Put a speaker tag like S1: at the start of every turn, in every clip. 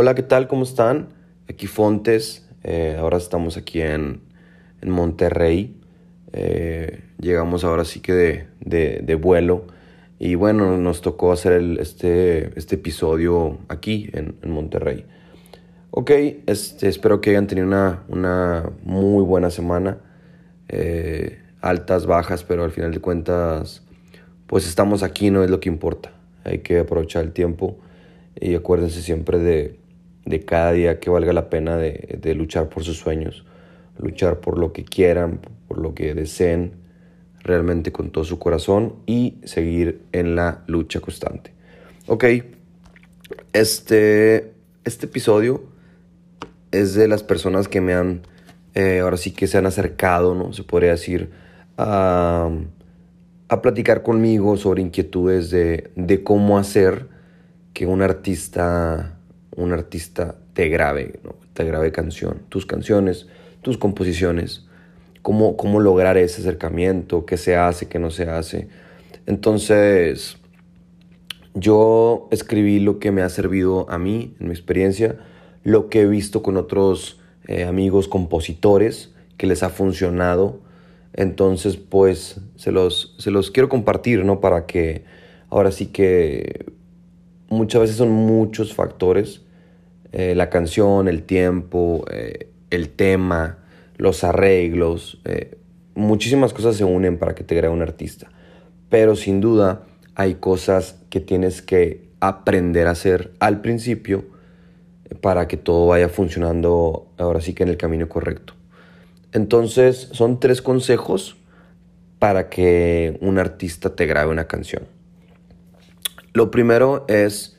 S1: Hola, ¿qué tal? ¿Cómo están? Aquí Fontes. Eh, ahora estamos aquí en, en Monterrey. Eh, llegamos ahora sí que de, de, vuelo. Y bueno, nos tocó hacer este, este episodio aquí en, en Monterrey. Ok, este, espero que hayan tenido una, una muy buena semana. Eh, altas, bajas, pero al final de cuentas, pues estamos aquí, no es lo que importa. Hay que aprovechar el tiempo y acuérdense siempre de, de cada día que valga la pena de, de, luchar por sus sueños, luchar por lo que quieran, por lo que deseen realmente con todo su corazón y seguir en la lucha constante. Ok, este, este episodio es de las personas que me han, eh, ahora sí que se han acercado, ¿no? Se podría decir, a, a platicar conmigo sobre inquietudes de, de cómo hacer que un artista un artista te grabe, ¿no? te grabe canción, tus canciones, tus composiciones, cómo, cómo lograr ese acercamiento, qué se hace, qué no se hace. Entonces, yo escribí lo que me ha servido a mí, en mi experiencia, lo que he visto con otros eh, amigos compositores que les ha funcionado. Entonces, pues, se los, se los quiero compartir, ¿no? Para que ahora sí que muchas veces son muchos factores eh, la canción, el tiempo, eh, el tema, los arreglos, eh, muchísimas cosas se unen para que te crea un artista. Pero sin duda hay cosas que tienes que aprender a hacer al principio para que todo vaya funcionando ahora sí que en el camino correcto. Entonces son tres consejos para que un artista te grabe una canción. Lo primero es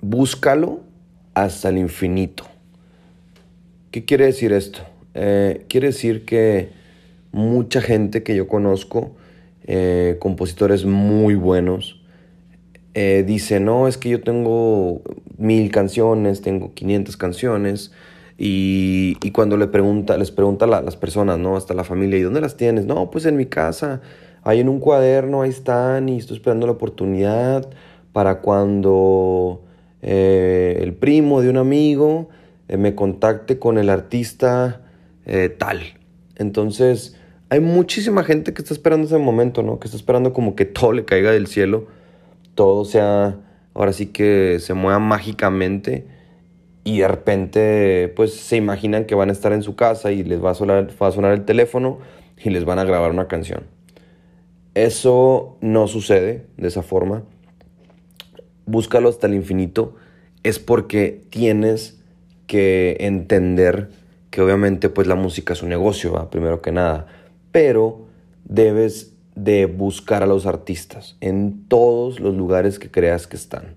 S1: búscalo hasta el infinito. ¿Qué quiere decir esto? Eh, quiere decir que mucha gente que yo conozco, eh, compositores muy buenos, eh, dice, no, es que yo tengo mil canciones, tengo 500 canciones, y, cuando le pregunta, les pregunta a las personas, ¿no? Hasta la familia, ¿y dónde las tienes? No, pues en mi casa, ahí en un cuaderno, ahí están, y estoy esperando la oportunidad para cuando eh, el primo de un amigo eh, me contacte con el artista eh, tal. Entonces, hay muchísima gente que está esperando ese momento, ¿no? Que está esperando como que todo le caiga del cielo, todo sea, ahora sí que se mueva mágicamente y de repente, pues se imaginan que van a estar en su casa y les va a sonar, va a sonar el teléfono y les van a grabar una canción. Eso no sucede de esa forma búscalo hasta el infinito, es porque tienes que entender que obviamente pues la música es un negocio, primero que nada, pero debes de buscar a los artistas en todos los lugares que creas que están.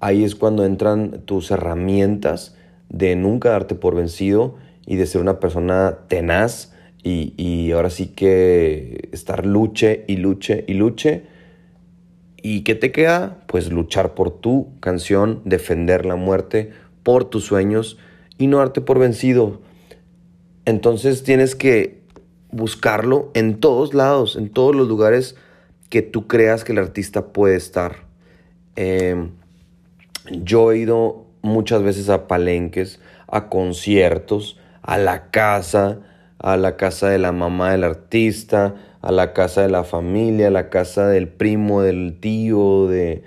S1: Ahí es cuando entran tus herramientas de nunca darte por vencido y de ser una persona tenaz y, y ahora sí que estar luche y luche y luche ¿Y qué te queda? Pues luchar por tu canción, defender la muerte por tus sueños y no darte por vencido. Entonces tienes que buscarlo en todos lados, en todos los lugares que tú creas que el artista puede estar. Em, yo he ido muchas veces a palenques, a conciertos, a la casa, a la casa de la mamá del artista, a la casa de la familia, a la casa del primo, del tío, de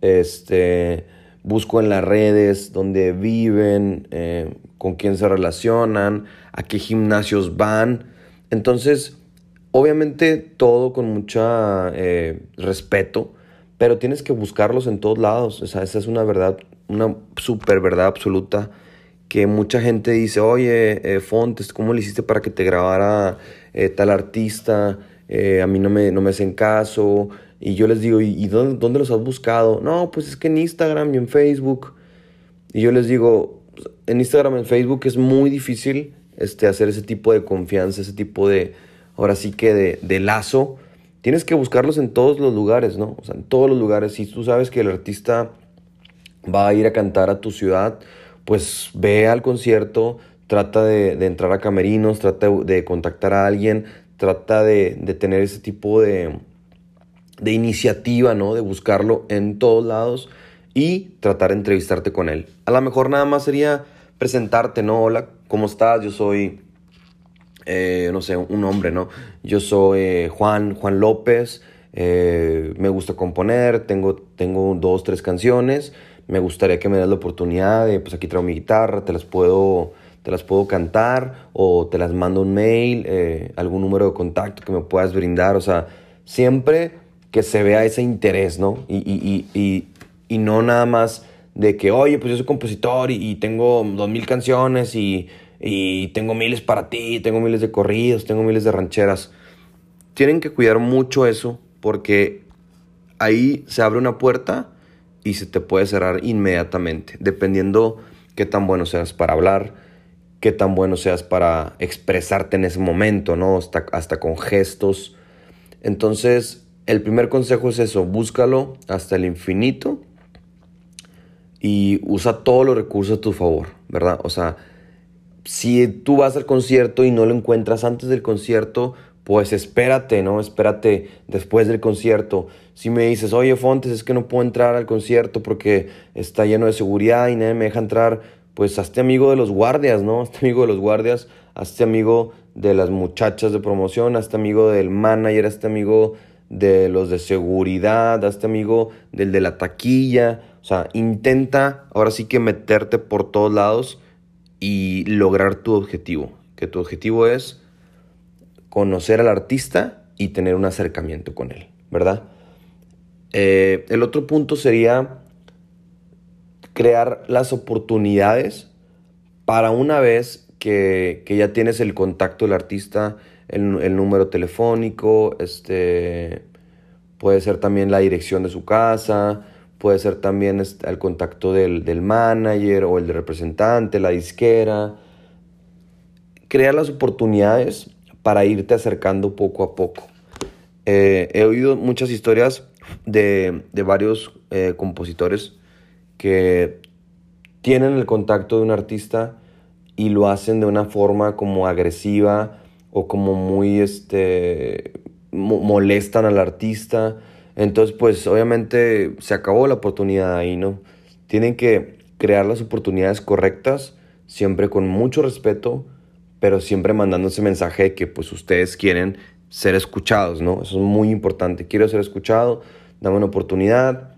S1: este busco en las redes donde viven, eh, con quién se relacionan, a qué gimnasios van. Entonces, obviamente todo con mucho eh, respeto, pero tienes que buscarlos en todos lados. O sea, esa es una verdad, una super verdad absoluta que mucha gente dice, oye, eh, Fontes, ¿cómo le hiciste para que te grabara tal artista? Eh, a mí no me, no me hacen caso. Y yo les digo, ¿y, dónde, dónde, los has buscado? No, pues es que en Instagram y en Facebook. Y yo les digo, en Instagram y en Facebook es muy difícil este, hacer ese tipo de confianza, ese tipo de, ahora sí que de, de lazo. Tienes que buscarlos en todos los lugares, ¿no? O sea, en todos los lugares. Si tú sabes que el artista va a ir a cantar a tu ciudad, pues ve al concierto, trata de, de entrar a camerinos, trata de contactar a alguien, trata de, tener ese tipo de, iniciativa, ¿no? De buscarlo en todos lados y tratar de entrevistarte con él. A lo mejor nada más sería presentarte, ¿no? Hola, ¿cómo estás? Yo soy, eh, no sé, un hombre, ¿no? Yo soy eh, Juan, Juan López, eh, me gusta componer, tengo, tengo dos, tres canciones, me gustaría que me des la oportunidad de, pues aquí traigo mi guitarra, te las puedo, te las puedo cantar o te las mando un mail, algún número de contacto que me puedas brindar, o sea, siempre que se vea ese interés, ¿no? Y, y, y, y no nada más de que, oye, pues yo soy compositor y, tengo dos mil canciones y, y, tengo miles para ti, tengo miles de corridos, tengo miles de rancheras. Tienen que cuidar mucho eso porque ahí se abre una puerta y se te puede cerrar inmediatamente, dependiendo qué tan bueno seas para hablar, qué tan bueno seas para expresarte en ese momento, ¿no? Hasta, hasta con gestos. Entonces, el primer consejo es eso, búscalo hasta el infinito y usa todos los recursos a tu favor, ¿verdad? O sea, si tú vas al concierto y no lo encuentras antes del concierto, pues espérate, ¿no? Espérate después del concierto. Si me dices, oye Fontes, es que no puedo entrar al concierto porque está lleno de seguridad y nadie me deja entrar, pues hazte amigo de los guardias, ¿no? Hazte amigo de los guardias, hazte amigo de las muchachas de promoción, hazte amigo del manager, hazte amigo de los de seguridad, hazte amigo del de la taquilla. O sea, intenta ahora sí que meterte por todos lados y lograr tu objetivo. Que tu objetivo es conocer al artista y tener un acercamiento con él, ¿verdad? Eh, el otro punto sería crear las oportunidades para una vez que, ya tienes el contacto del artista, el, el, número telefónico, este, puede ser también la dirección de su casa, Puede ser también este, el contacto del, del manager o el representante, la disquera. Crear las oportunidades para irte acercando poco a poco. Eh, he oído muchas historias de, de varios eh, compositores que tienen el contacto de un artista y lo hacen de una forma como agresiva o como muy este molestan al artista entonces, pues obviamente se acabó la oportunidad ahí, ¿no? Tienen que crear las oportunidades correctas, siempre con mucho respeto, pero siempre mandando ese mensaje de que pues ustedes quieren ser escuchados, ¿no? Eso es muy importante. Quiero ser escuchado, dame una oportunidad.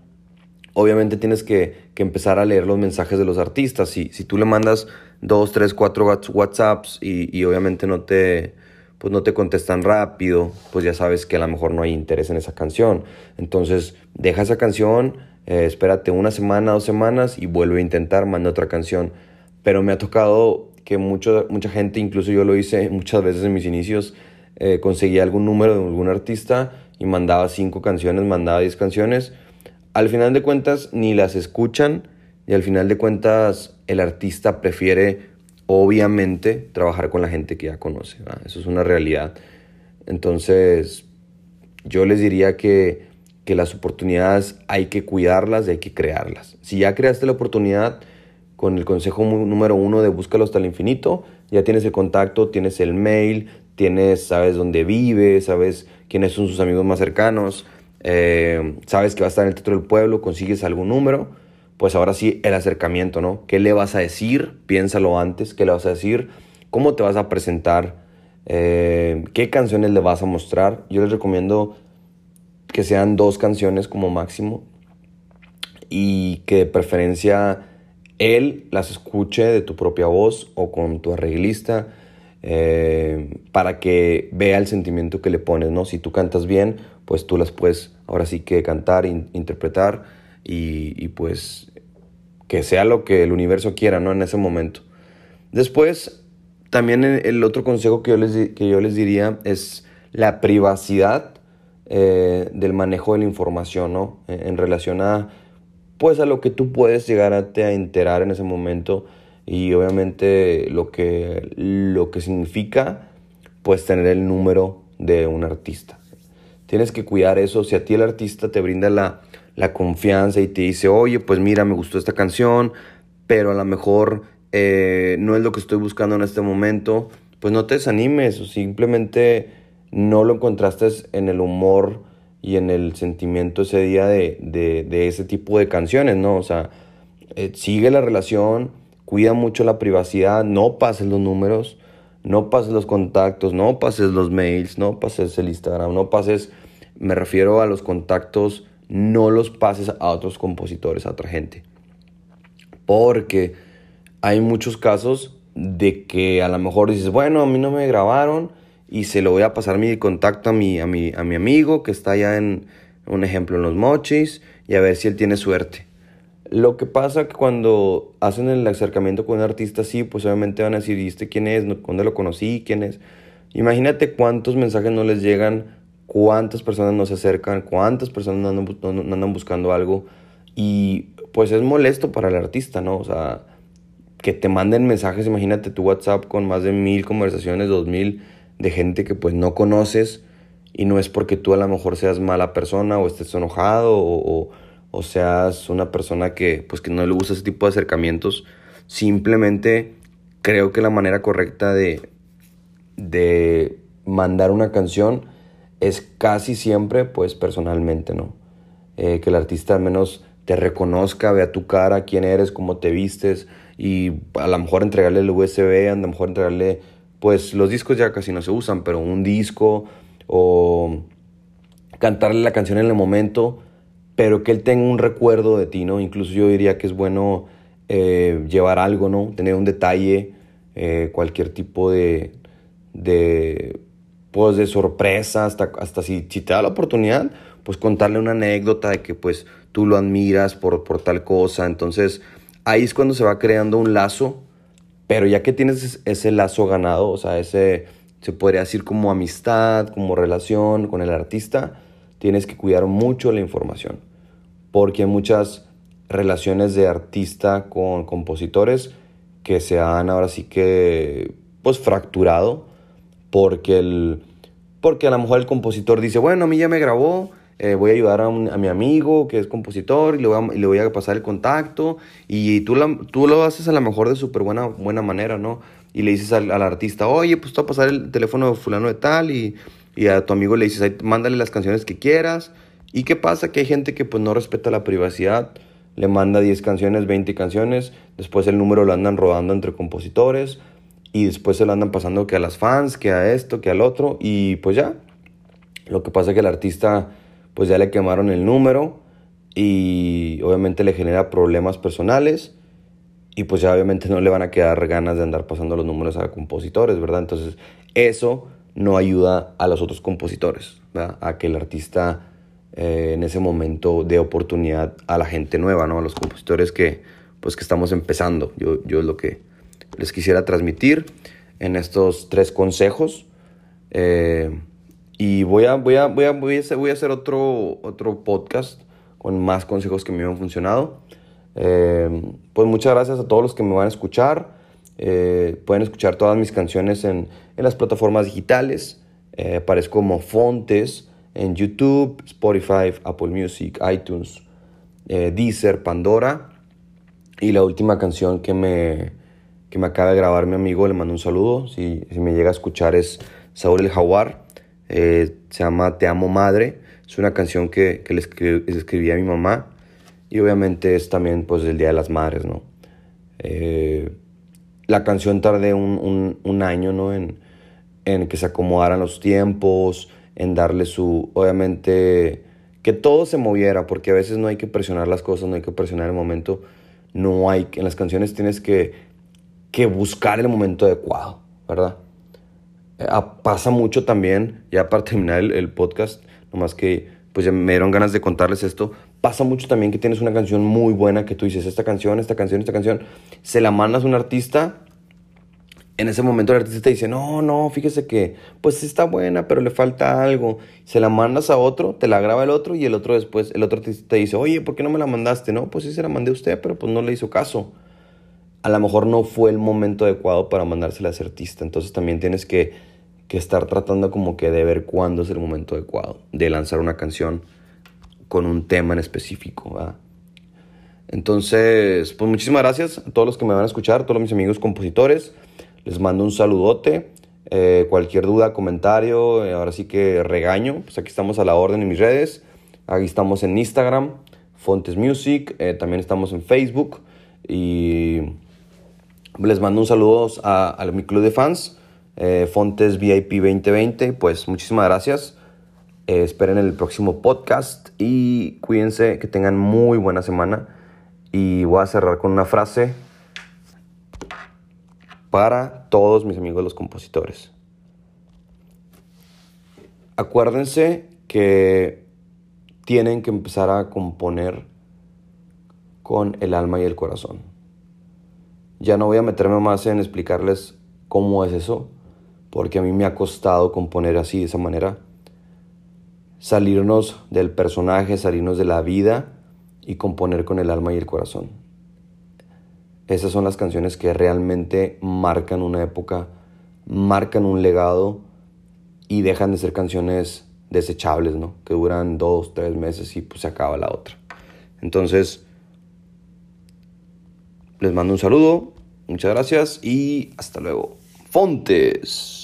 S1: Obviamente tienes que, que empezar a leer los mensajes de los artistas. Si, si tú le mandas dos, tres, cuatro WhatsApps y, y obviamente no te, pues no te contestan rápido, pues ya sabes que a lo mejor no hay interés en esa canción. Entonces, deja esa canción, eh, espérate una semana, dos semanas y vuelve a intentar, manda otra canción. Pero me ha tocado que mucho, mucha gente, incluso yo lo hice muchas veces en mis inicios, eh, conseguía algún número de algún artista y mandaba cinco canciones, mandaba diez canciones. Al final de cuentas, ni las escuchan y al final de cuentas, el artista prefiere obviamente trabajar con la gente que ya conoce. Eso es una realidad. Entonces, yo les diría que, que, las oportunidades hay que cuidarlas y hay que crearlas. Si ya creaste la oportunidad, con el consejo número uno de búscalo hasta el infinito, ya tienes el contacto, tienes el mail, tienes, sabes dónde vive, sabes quiénes son sus amigos más cercanos, eh, sabes que va a estar en el teatro del pueblo, consigues algún número pues ahora sí el acercamiento, ¿no? ¿Qué le vas a decir? Piénsalo antes, ¿qué le vas a decir? ¿Cómo te vas a presentar? Eh, ¿Qué canciones le vas a mostrar? Yo les recomiendo que sean dos canciones como máximo y que de preferencia él las escuche de tu propia voz o con tu arreglista eh, para que vea el sentimiento que le pones, ¿no? Si tú cantas bien, pues tú las puedes ahora sí que cantar, interpretar y, pues que sea lo que el universo quiera, ¿no? En ese momento. Después, también el otro consejo que yo les, que yo les diría es la privacidad eh, del manejo de la información, ¿no? En, relación a, pues, a lo que tú puedes llegar a, te a enterar en ese momento y obviamente lo que, lo que significa, pues, tener el número de un artista. Tienes que cuidar eso. Si a ti el artista te brinda la, la confianza y te dice, oye, pues mira, me gustó esta canción, pero a lo mejor eh, no es lo que estoy buscando en este momento, pues no te desanimes, o simplemente no lo encontraste en el humor y en el sentimiento ese día de, de, ese tipo de canciones, ¿no? O sea, eh, sigue la relación, cuida mucho la privacidad, no pases los números, no pases los contactos, no pases los mails, no pases el Instagram, no pases, me refiero a los contactos, no los pases a otros compositores, a otra gente. Porque hay muchos casos de que a lo mejor dices, bueno, a mí no me grabaron y se lo voy a pasar mi contacto a mi, a mi, a mi amigo que está allá en, un ejemplo, en los mochis y a ver si él tiene suerte. Lo que pasa que cuando hacen el acercamiento con un artista así, pues obviamente van a decir, ¿y este quién es? ¿Dónde lo conocí? ¿Quién es? Imagínate cuántos mensajes no les llegan, cuántas personas no se acercan, cuántas personas no andan, no andan buscando algo. Y pues es molesto para el artista, ¿no? O sea, que te manden mensajes, imagínate tu WhatsApp con más de mil conversaciones, dos mil, de gente que pues no conoces y no es porque tú a lo mejor seas mala persona o estés enojado o, seas una persona que pues que no le gusta ese tipo de acercamientos, simplemente creo que la manera correcta de, de mandar una canción es casi siempre pues personalmente, ¿no? Eh, que el artista al menos te reconozca, vea tu cara, quién eres, cómo te vistes y a lo mejor entregarle el USB, a lo mejor entregarle, pues los discos ya casi no se usan, pero un disco o cantarle la canción en el momento, pero que él tenga un recuerdo de ti, ¿no? Incluso yo diría que es bueno eh, llevar algo, ¿no? Tener un detalle, eh, cualquier tipo de, de, pues, de sorpresa, hasta, hasta si, si te da la oportunidad, pues contarle una anécdota de que pues tú lo admiras por, por tal cosa. Entonces ahí es cuando se va creando un lazo, pero ya que tienes ese lazo ganado, o sea, ese se podría decir como amistad, como relación con el artista, tienes que cuidar mucho la información, porque muchas relaciones de artista con compositores que se han ahora sí que pues fracturado porque el porque a lo mejor el compositor dice, bueno, a mí ya me grabó, eh, voy a ayudar a, mi amigo que es compositor y le, voy a, le voy a pasar el contacto y tú, tú lo haces a lo mejor de súper buena, buena manera, ¿no? Y le dices al, artista, oye, pues te voy a pasar el teléfono de fulano de tal y, y a tu amigo le dices, mándale las canciones que quieras. ¿Y qué pasa? Que hay gente que pues no respeta la privacidad, le manda 10 canciones, 20 canciones, después el número lo andan rodando entre compositores y después se lo andan pasando que a las fans, que a esto, que al otro y pues ya. Lo que pasa es que el artista pues ya le quemaron el número y obviamente le genera problemas personales y pues ya obviamente no le van a quedar ganas de andar pasando los números a compositores, ¿verdad? Entonces eso no ayuda a los otros compositores, ¿verdad? A que el artista eh, en ese momento dé oportunidad a la gente nueva, ¿no? A los compositores que pues que estamos empezando. Yo, yo es lo que les quisiera transmitir en estos tres consejos. Eh, y voy a, voy a, voy a, voy a, hacer, voy a hacer otro, otro podcast con más consejos que me han funcionado. Eh, pues muchas gracias a todos los que me van a escuchar. Eh, pueden escuchar todas mis canciones en, en las plataformas digitales. Aparezco como Fontes en YouTube, Spotify, Apple Music, iTunes, Deezer, Pandora. Y la última canción que me, que me acaba de grabar mi amigo, le mando un saludo. Si, si me llega a escuchar es Saúl el Jaguar. Eh, se llama Te amo madre, es una canción que, que le escribí, a mi mamá y obviamente es también pues el Día de las Madres, ¿no? Eh, la canción tardé un, un, año, ¿no? En, en, que se acomodaran los tiempos, en darle su, obviamente, que todo se moviera, porque a veces no hay que presionar las cosas, no hay que presionar el momento, no hay, en las canciones tienes que, que buscar el momento adecuado, ¿verdad? Ah, pasa mucho también, ya para terminar el, podcast, nomás que pues ya me dieron ganas de contarles esto, pasa mucho también que tienes una canción muy buena que tú dices, esta canción, esta canción, esta canción, se la mandas a un artista, en ese momento el artista te dice, no, no, fíjese que pues está buena, pero le falta algo, se la mandas a otro, te la graba el otro y el otro después, el otro te dice, oye, ¿por qué no me la mandaste? No, pues sí se la mandé a usted, pero pues no le hizo caso. A lo mejor no fue el momento adecuado para mandársela a ese artista, entonces también tienes que que estar tratando como que de ver cuándo es el momento adecuado de lanzar una canción con un tema en específico. Entonces, pues muchísimas gracias a todos los que me van a escuchar, a todos mis amigos compositores. Les mando un saludote. Eh, cualquier duda, comentario, eh, ahora sí que regaño, pues aquí estamos a la orden en mis redes. Aquí estamos en Instagram, Fontes Music, eh, también estamos en Facebook y les mando un saludo a, a mi club de fans, Fontes VIP 2020. Pues muchísimas gracias. esperen el próximo podcast y cuídense, que tengan muy buena semana. Y voy a cerrar con una frase para todos mis amigos los compositores. Acuérdense que tienen que empezar a componer con el alma y el corazón. Ya no voy a meterme más en explicarles cómo es eso, porque a mí me ha costado componer así, de esa manera. Salirnos del personaje, salirnos de la vida y componer con el alma y el corazón. Esas son las canciones que realmente marcan una época, marcan un legado y dejan de ser canciones desechables, ¿no? Que duran dos, tres meses y pues se acaba la otra. Entonces, les mando un saludo, muchas gracias y hasta luego. Fontes.